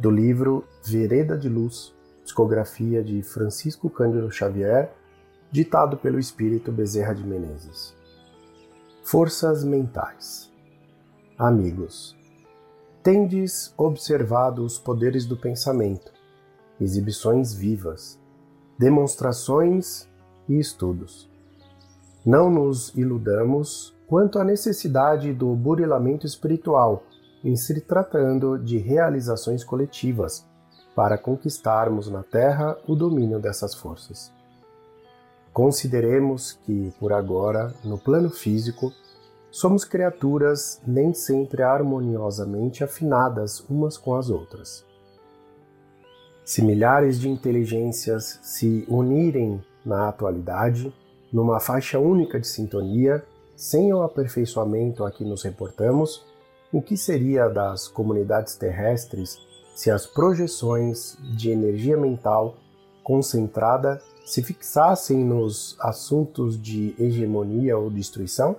do livro Vereda de Luz, psicografia de Francisco Cândido Xavier, ditado pelo espírito Bezerra de Menezes. Forças Mentais Amigos, tendes observado os poderes do pensamento, exibições vivas, demonstrações e estudos. Não nos iludamos quanto à necessidade do burilamento espiritual em se tratando de realizações coletivas para conquistarmos na Terra o domínio dessas forças. Consideremos que, por agora, no plano físico, somos criaturas nem sempre harmoniosamente afinadas umas com as outras. Se milhares de inteligências se unirem na atualidade, numa faixa única de sintonia, sem o aperfeiçoamento a que nos reportamos, o que seria das comunidades terrestres se as projeções de energia mental concentrada se fixassem nos assuntos de hegemonia ou destruição?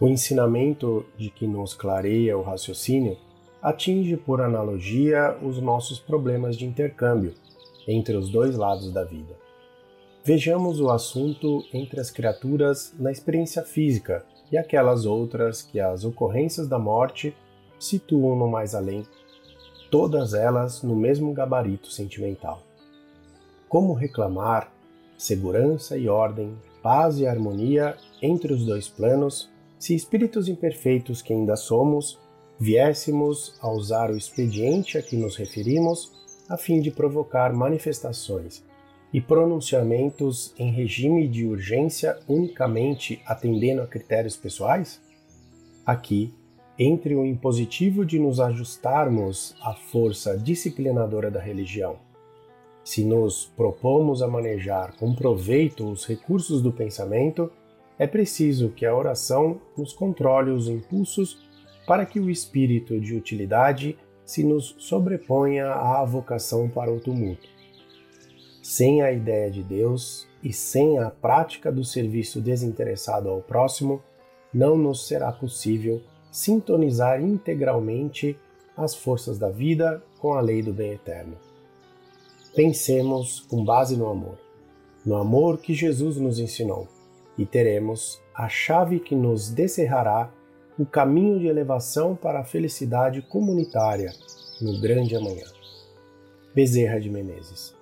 O ensinamento de que nos clareia o raciocínio atinge por analogia os nossos problemas de intercâmbio entre os dois lados da vida. Vejamos o assunto entre as criaturas na experiência física e aquelas outras que as ocorrências da morte situam no mais além, todas elas no mesmo gabarito sentimental. Como reclamar segurança e ordem, paz e harmonia entre os dois planos se espíritos imperfeitos que ainda somos viéssemos a usar o expediente a que nos referimos a fim de provocar manifestações e pronunciamentos em regime de urgência unicamente atendendo a critérios pessoais? Aqui, entre o impositivo de nos ajustarmos à força disciplinadora da religião, se nos propomos a manejar com proveito os recursos do pensamento, é preciso que a oração nos controle os impulsos para que o espírito de utilidade se nos sobreponha à vocação para o tumulto sem a ideia de Deus e sem a prática do serviço desinteressado ao próximo, não nos será possível sintonizar integralmente as forças da vida com a lei do bem eterno. Pensemos com base no amor, no amor que Jesus nos ensinou, e teremos a chave que nos descerrará o caminho de elevação para a felicidade comunitária no grande amanhã. Bezerra de Menezes